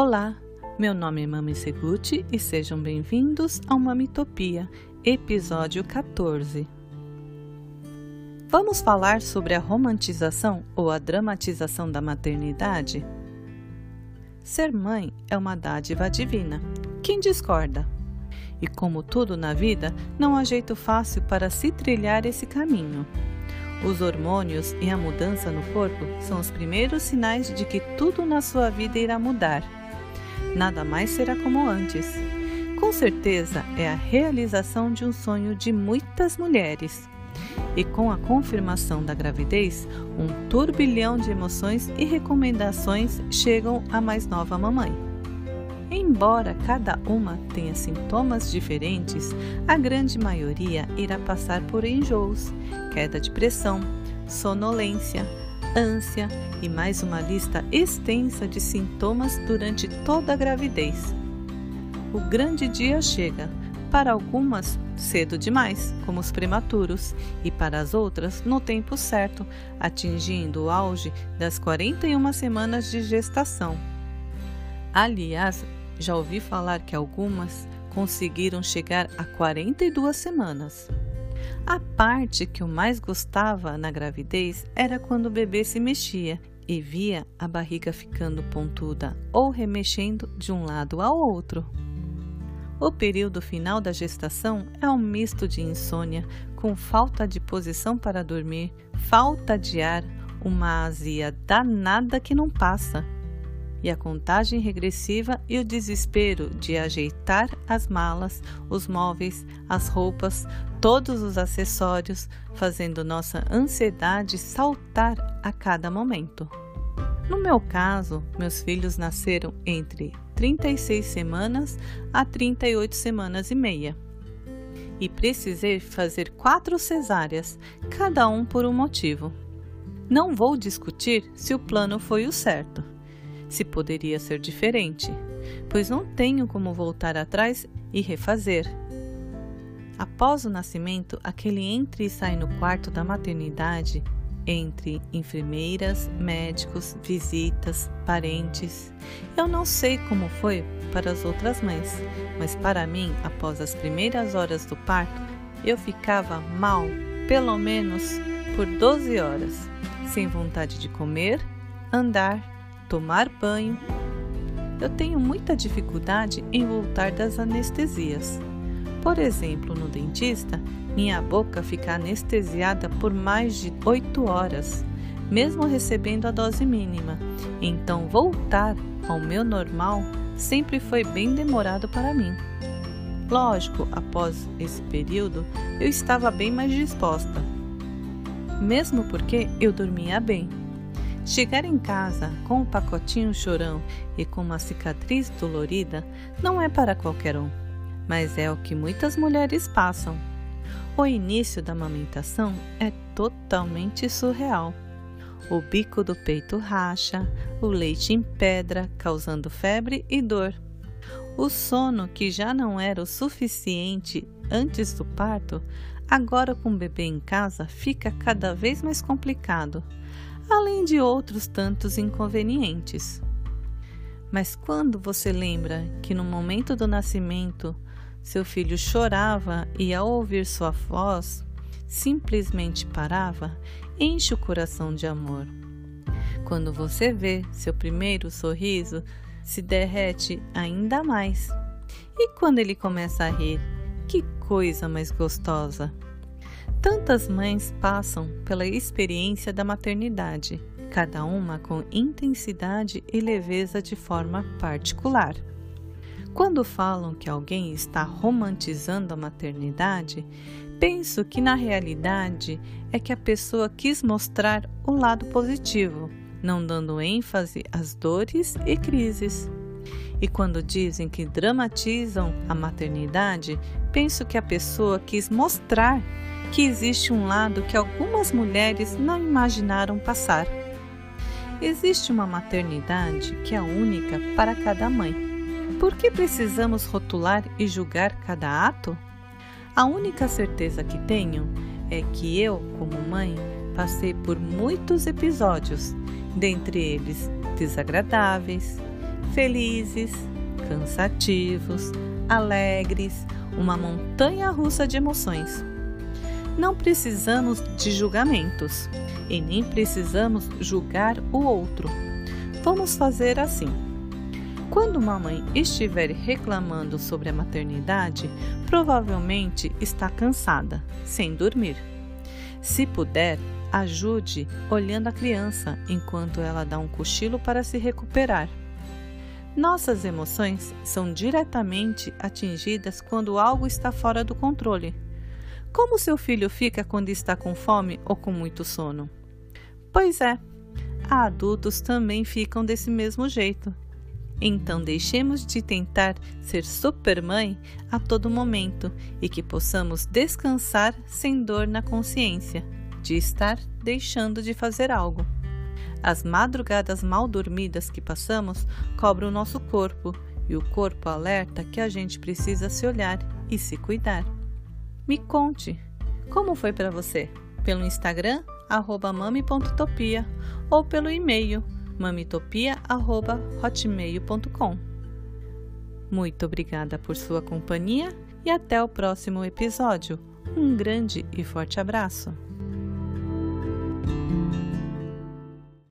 Olá, meu nome é Mami Seguti e sejam bem-vindos ao Mamitopia, episódio 14. Vamos falar sobre a romantização ou a dramatização da maternidade? Ser mãe é uma dádiva divina. Quem discorda? E como tudo na vida, não há jeito fácil para se trilhar esse caminho. Os hormônios e a mudança no corpo são os primeiros sinais de que tudo na sua vida irá mudar nada mais será como antes. Com certeza é a realização de um sonho de muitas mulheres. E com a confirmação da gravidez, um turbilhão de emoções e recomendações chegam à mais nova mamãe. Embora cada uma tenha sintomas diferentes, a grande maioria irá passar por enjoos, queda de pressão, sonolência, ânsia e mais uma lista extensa de sintomas durante toda a gravidez. O grande dia chega, para algumas cedo demais, como os prematuros, e para as outras no tempo certo, atingindo o auge das 41 semanas de gestação. Aliás, já ouvi falar que algumas conseguiram chegar a 42 semanas. A parte que eu mais gostava na gravidez era quando o bebê se mexia e via a barriga ficando pontuda ou remexendo de um lado ao outro. O período final da gestação é um misto de insônia, com falta de posição para dormir, falta de ar, uma azia danada que não passa e a contagem regressiva e o desespero de ajeitar as malas, os móveis, as roupas, todos os acessórios, fazendo nossa ansiedade saltar a cada momento. No meu caso, meus filhos nasceram entre 36 semanas a 38 semanas e meia. E precisei fazer quatro cesáreas, cada um por um motivo. Não vou discutir se o plano foi o certo se poderia ser diferente, pois não tenho como voltar atrás e refazer. Após o nascimento, aquele entre e sai no quarto da maternidade, entre enfermeiras, médicos, visitas, parentes. Eu não sei como foi para as outras mães, mas para mim, após as primeiras horas do parto, eu ficava mal, pelo menos por 12 horas, sem vontade de comer, andar tomar banho. Eu tenho muita dificuldade em voltar das anestesias. Por exemplo, no dentista, minha boca fica anestesiada por mais de 8 horas, mesmo recebendo a dose mínima. Então, voltar ao meu normal sempre foi bem demorado para mim. Lógico, após esse período, eu estava bem mais disposta, mesmo porque eu dormia bem. Chegar em casa com um pacotinho chorão e com uma cicatriz dolorida não é para qualquer um, mas é o que muitas mulheres passam. O início da amamentação é totalmente surreal. O bico do peito racha, o leite em pedra, causando febre e dor. O sono, que já não era o suficiente antes do parto, agora com o bebê em casa fica cada vez mais complicado além de outros tantos inconvenientes. Mas quando você lembra que no momento do nascimento seu filho chorava e ao ouvir sua voz simplesmente parava, enche o coração de amor. Quando você vê seu primeiro sorriso, se derrete ainda mais. E quando ele começa a rir, que coisa mais gostosa! Tantas mães passam pela experiência da maternidade, cada uma com intensidade e leveza de forma particular. Quando falam que alguém está romantizando a maternidade, penso que na realidade é que a pessoa quis mostrar o lado positivo, não dando ênfase às dores e crises. E quando dizem que dramatizam a maternidade, penso que a pessoa quis mostrar que existe um lado que algumas mulheres não imaginaram passar. Existe uma maternidade que é única para cada mãe. Por que precisamos rotular e julgar cada ato? A única certeza que tenho é que eu, como mãe, passei por muitos episódios, dentre eles desagradáveis, felizes, cansativos, alegres, uma montanha russa de emoções. Não precisamos de julgamentos e nem precisamos julgar o outro. Vamos fazer assim. Quando uma mãe estiver reclamando sobre a maternidade, provavelmente está cansada, sem dormir. Se puder, ajude olhando a criança enquanto ela dá um cochilo para se recuperar. Nossas emoções são diretamente atingidas quando algo está fora do controle. Como seu filho fica quando está com fome ou com muito sono? Pois é, adultos também ficam desse mesmo jeito. Então deixemos de tentar ser supermãe a todo momento e que possamos descansar sem dor na consciência de estar deixando de fazer algo. As madrugadas mal dormidas que passamos cobram o nosso corpo e o corpo alerta que a gente precisa se olhar e se cuidar. Me conte, como foi para você? Pelo Instagram, arroba mami.topia ou pelo e-mail mamitopia.hotmail.com. Muito obrigada por sua companhia e até o próximo episódio. Um grande e forte abraço!